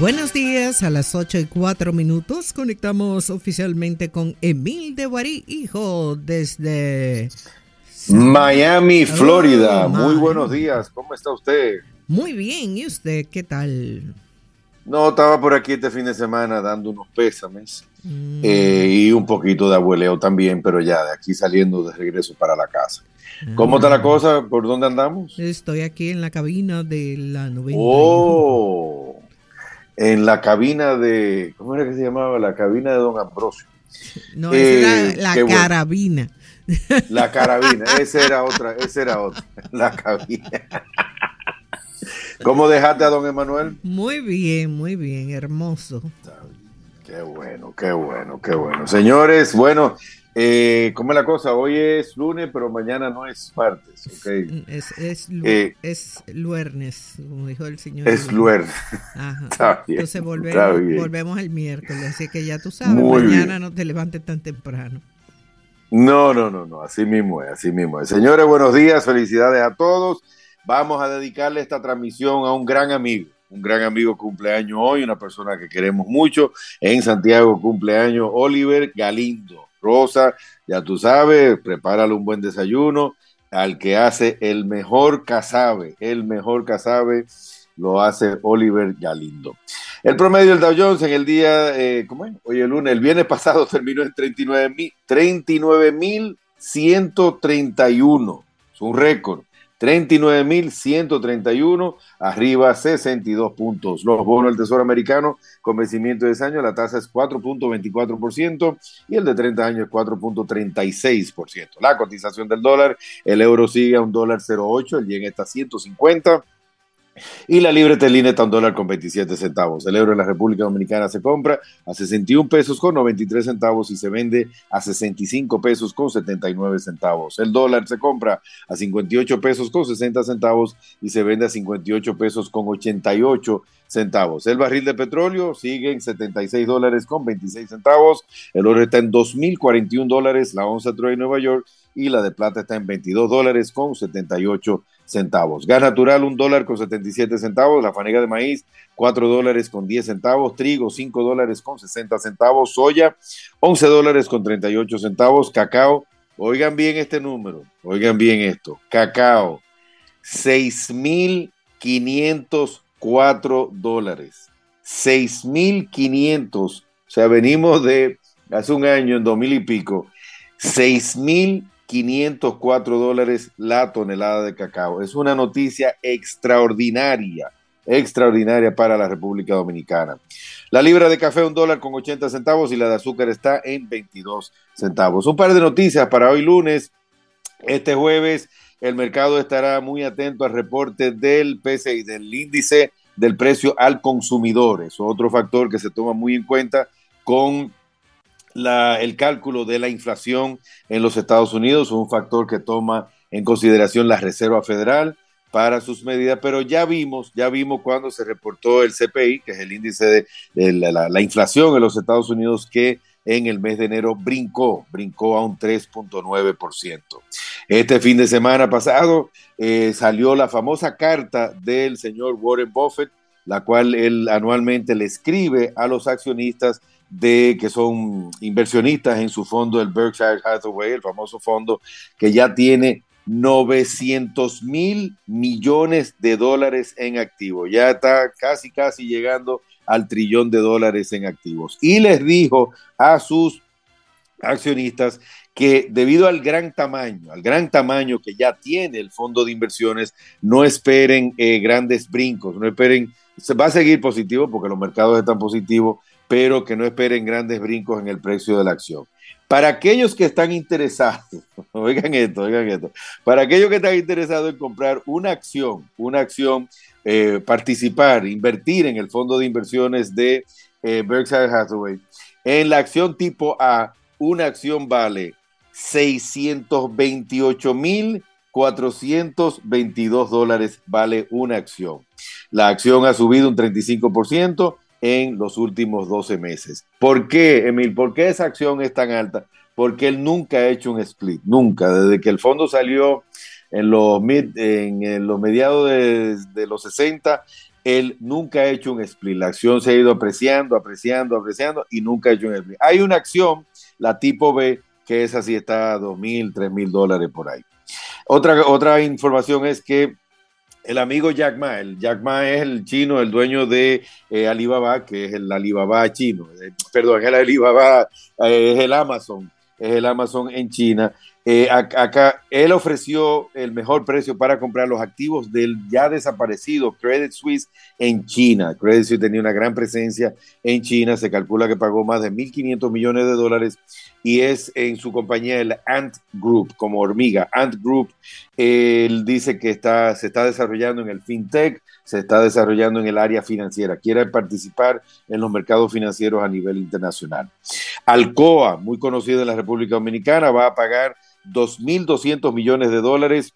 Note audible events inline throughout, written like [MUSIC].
Buenos días, a las 8 y 4 minutos conectamos oficialmente con Emil de Guarí, hijo, desde Miami, Florida. Muy buenos días, ¿cómo está usted? Muy bien, ¿y usted qué tal? No, estaba por aquí este fin de semana dando unos pésames mm. eh, y un poquito de abueleo también, pero ya de aquí saliendo de regreso para la casa. ¿Cómo está la ah. cosa? ¿Por dónde andamos? Estoy aquí en la cabina de la 91. Oh, en la cabina de, ¿cómo era que se llamaba? La cabina de Don Ambrosio. [LAUGHS] No, es la, eh, carabina. La [LAUGHS] carabina, esa era otra, esa era otra, [LAUGHS] la cabina. ¿Cómo dejaste a don Emanuel? Muy bien, muy bien, hermoso. Qué bueno, qué bueno, qué bueno. Señores, bueno, eh, ¿cómo es la cosa? Hoy es lunes, pero mañana no es martes, ¿ok? Es, es, eh, es luernes, como dijo el señor. Es luernes. Ajá. [LAUGHS] Entonces volvemos, volvemos el miércoles, así que ya tú sabes, mañana no te levantes tan temprano. No, no, no, no, así mismo es, así mismo es. Señores, buenos días, felicidades a todos. Vamos a dedicarle esta transmisión a un gran amigo, un gran amigo cumpleaños hoy, una persona que queremos mucho. En Santiago cumpleaños Oliver Galindo. Rosa, ya tú sabes, prepárale un buen desayuno al que hace el mejor casabe, el mejor casabe lo hace Oliver Galindo. El promedio del Dow Jones en el día, eh, ¿cómo es? Hoy el lunes, el viernes pasado [LAUGHS] terminó en 39.131. es un récord. 39.131, arriba 62 puntos. Los bonos del Tesoro Americano con vencimiento de ese año, la tasa es 4.24% y el de 30 años es 4.36%. La cotización del dólar, el euro sigue a un dólar 0.8, el yen está a 150 y la libre telina está un dólar con 27 centavos. El euro en la República Dominicana se compra a 61 pesos con 93 centavos y se vende a 65 pesos con 79 centavos. El dólar se compra a 58 pesos con 60 centavos y se vende a 58 pesos con 88 centavos. El barril de petróleo sigue en 76 dólares con 26 centavos. El oro está en 2.041 dólares, la onza Troy Nueva York y la de plata está en 22 dólares con 78 centavos. Gas natural, un dólar con 77 centavos. La fanega de maíz, 4 dólares con 10 centavos. Trigo, 5 dólares con 60 centavos. Soya, 11 dólares con 38 centavos. Cacao, oigan bien este número, oigan bien esto. Cacao, 6.504 dólares. 6.500, o sea, venimos de hace un año, en 2000 y pico, 6.000 504 dólares la tonelada de cacao. Es una noticia extraordinaria, extraordinaria para la República Dominicana. La libra de café un dólar con 80 centavos y la de azúcar está en 22 centavos. Un par de noticias para hoy lunes. Este jueves el mercado estará muy atento al reporte del PCI, del índice del precio al consumidor. Es otro factor que se toma muy en cuenta con el cálculo de la inflación en los Estados Unidos, un factor que toma en consideración la Reserva Federal para sus medidas, pero ya vimos, ya vimos cuando se reportó el CPI, que es el índice de, la, inflación en los Estados Unidos, que en el mes de enero brincó, brincó a un 3.9%. Este fin de semana pasado eh, salió la famosa carta del señor Warren Buffett, la cual él anualmente le escribe a los accionistas de que son inversionistas en su fondo, el Berkshire Hathaway, el famoso fondo que ya tiene 900 mil millones de dólares en activos. Ya está casi, casi llegando al trillón de dólares en activos. Y les dijo a sus accionistas que debido al gran tamaño, al gran tamaño que ya tiene el fondo de inversiones, no esperen eh, grandes brincos, no esperen, se va a seguir positivo porque los mercados están positivos, pero que no esperen grandes brincos en el precio de la acción. Para aquellos que están interesados, [LAUGHS] oigan esto, oigan esto, para aquellos que están interesados en comprar una acción, una acción, eh, participar, invertir en el fondo de inversiones de eh, Berkshire Hathaway, en la acción tipo A, una acción vale 628 mil 422 dólares vale una acción. La acción ha subido un 35%, en los últimos 12 meses. ¿Por qué, Emil? ¿Por qué esa acción es tan alta? Porque él nunca ha hecho un split, nunca. Desde que el fondo salió en los, mediados de, los 60, él nunca ha hecho un split. La acción se ha ido apreciando, apreciando, apreciando y nunca ha hecho un split. Hay una acción, la tipo B, que esa sí está a dos mil, tres mil dólares por ahí. Otra, otra información es que el amigo Jack Ma, el Jack Ma es el chino, el dueño de eh, Alibaba, que es el Alibaba chino, eh, perdón, el Alibaba, eh, es el Amazon, es el Amazon en China. Eh, acá él ofreció el mejor precio para comprar los activos del ya desaparecido Credit Suisse en China. Credit Suisse tenía una gran presencia en China, se calcula que pagó más de 1.500 millones de dólares y es en su compañía el Ant Group, como hormiga. Ant Group, él dice que está, se está desarrollando en el fintech, se está desarrollando en el área financiera, quiere participar en los mercados financieros a nivel internacional. Alcoa, muy conocido en la República Dominicana, va a pagar 2.200 millones de dólares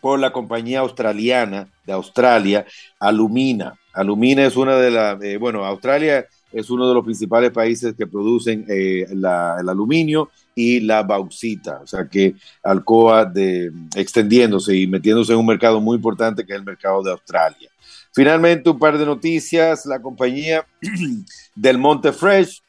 por la compañía australiana de Australia, Alumina. Alumina es una de las, eh, bueno, Australia es uno de los principales países que producen eh, el aluminio y la bauxita, o sea que Alcoa de, extendiéndose y metiéndose en un mercado muy importante que es el mercado de Australia. Finalmente, un par de noticias, la compañía [CLEARS THROAT] del Monte Fresh,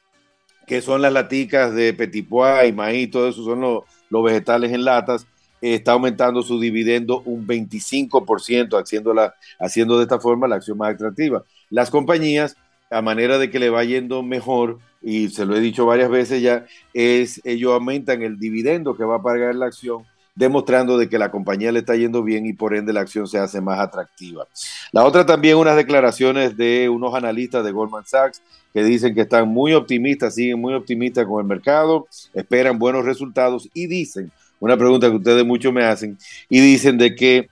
que son las laticas de petit y maíz, todo eso son los, los vegetales en latas, está aumentando su dividendo un 25%, haciendo, haciendo de esta forma la acción más atractiva. Las compañías, a manera de que le va yendo mejor, y se lo he dicho varias veces ya, es ellos aumentan el dividendo que va a pagar la acción, demostrando de que la compañía le está yendo bien y por ende la acción se hace más atractiva. La otra también unas declaraciones de unos analistas de Goldman Sachs que dicen que están muy optimistas, siguen muy optimistas con el mercado, esperan buenos resultados y dicen, una pregunta que ustedes mucho me hacen, y dicen de que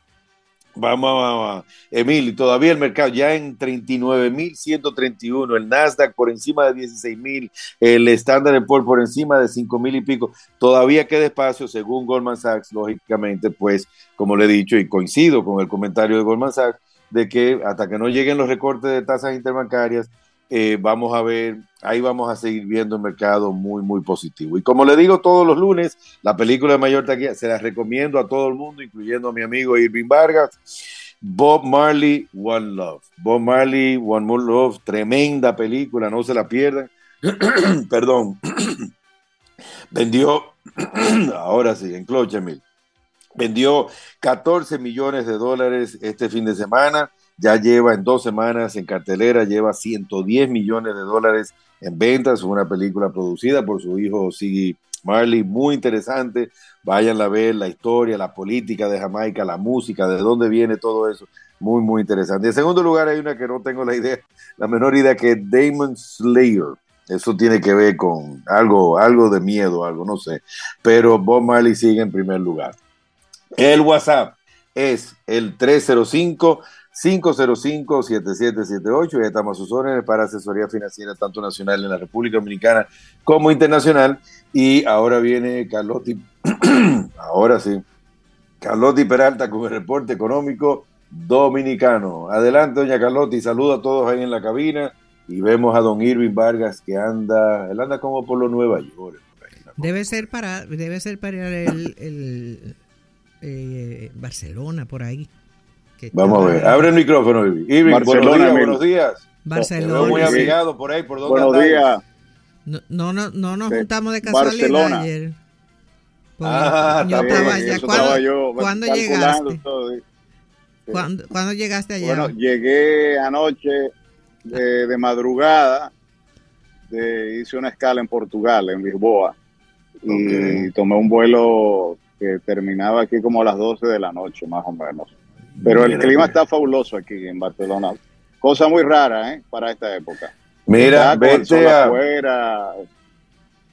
Vamos a, Emil, todavía el mercado ya en 39.131, el Nasdaq por encima de 16.000, el Standard Poor's por encima de 5.000 y pico, todavía queda espacio según Goldman Sachs, lógicamente, pues como le he dicho y coincido con el comentario de Goldman Sachs, de que hasta que no lleguen los recortes de tasas interbancarias, eh, vamos a ver, ahí vamos a seguir viendo un mercado muy, muy positivo. Y como le digo todos los lunes, la película de mayor taquilla se la recomiendo a todo el mundo, incluyendo a mi amigo Irving Vargas. Bob Marley, One Love. Bob Marley, One More Love, tremenda película, no se la pierdan. [CLEARS THROAT] Perdón. [CLEARS THROAT] Vendió, [CLEARS THROAT] ahora sí, en Clochemil. Vendió 14 millones de dólares este fin de semana ya lleva en dos semanas en cartelera, lleva 110 millones de dólares en ventas, una película producida por su hijo Siggy Marley, muy interesante, vayan a ver la historia, la política de Jamaica, la música, de dónde viene todo eso, muy, muy interesante. En segundo lugar hay una que no tengo la idea, la menor idea, que es Damon Slayer. Eso tiene que ver con algo, algo de miedo, algo, no sé. Pero Bob Marley sigue en primer lugar. El WhatsApp es el 305 505-7778. Ya estamos a sus órdenes para asesoría financiera, tanto nacional en la República Dominicana como internacional. Y ahora viene Carlotti, [CLEARS THROAT] ahora sí, Carlotti Peralta con el reporte económico dominicano. Adelante, doña Carlotti, saludo a todos ahí en la cabina. Y vemos a don Irving Vargas que anda, él anda como por los Nueva York. Debe ser para, debe ser para el, el eh, Barcelona, por ahí. Vamos a ver, abre el micrófono, Ivy. Barcelona, buenos días, Barcelona. muy abrigado por ahí, ¿por dónde Buenos días. No, no, no, no nos juntamos de casualidad Barcelona. ayer. Pues, ah, yo estaba allá. ¿Cuándo, yo ¿cuándo llegaste? Todo, sí. ¿Cuándo, ¿Cuándo, llegaste allá? Bueno, llegué anoche de, de madrugada. De, hice una escala en Portugal, en Lisboa. Y tomé un vuelo que terminaba aquí como a las 12 de la noche, más o menos. Pero el clima está fabuloso aquí en Barcelona. Cosa muy rara, ¿eh? Para esta época. Mira, vete a, afuera.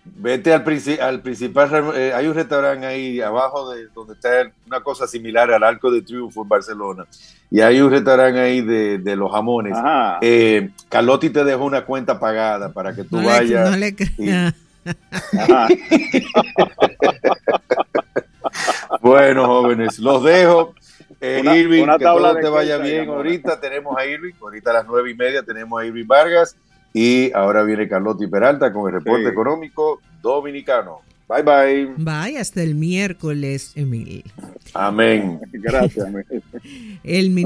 Vete al, al principal, eh, hay un restaurante ahí abajo de donde está una cosa similar al Arco de Triunfo en Barcelona. Y hay un restaurante ahí de, de los jamones. Eh, Carlotti te dejó una cuenta pagada para que tú vayas. [LAUGHS] bueno, jóvenes, los dejo. Eh, Irving, que todo te vaya bien ahorita. Tenemos a Irving, ahorita a las nueve y media tenemos a Irving Vargas y ahora viene Carlotti Peralta con el reporte económico dominicano. Bye bye. Bye, hasta el miércoles, Emil. Amén. Gracias. el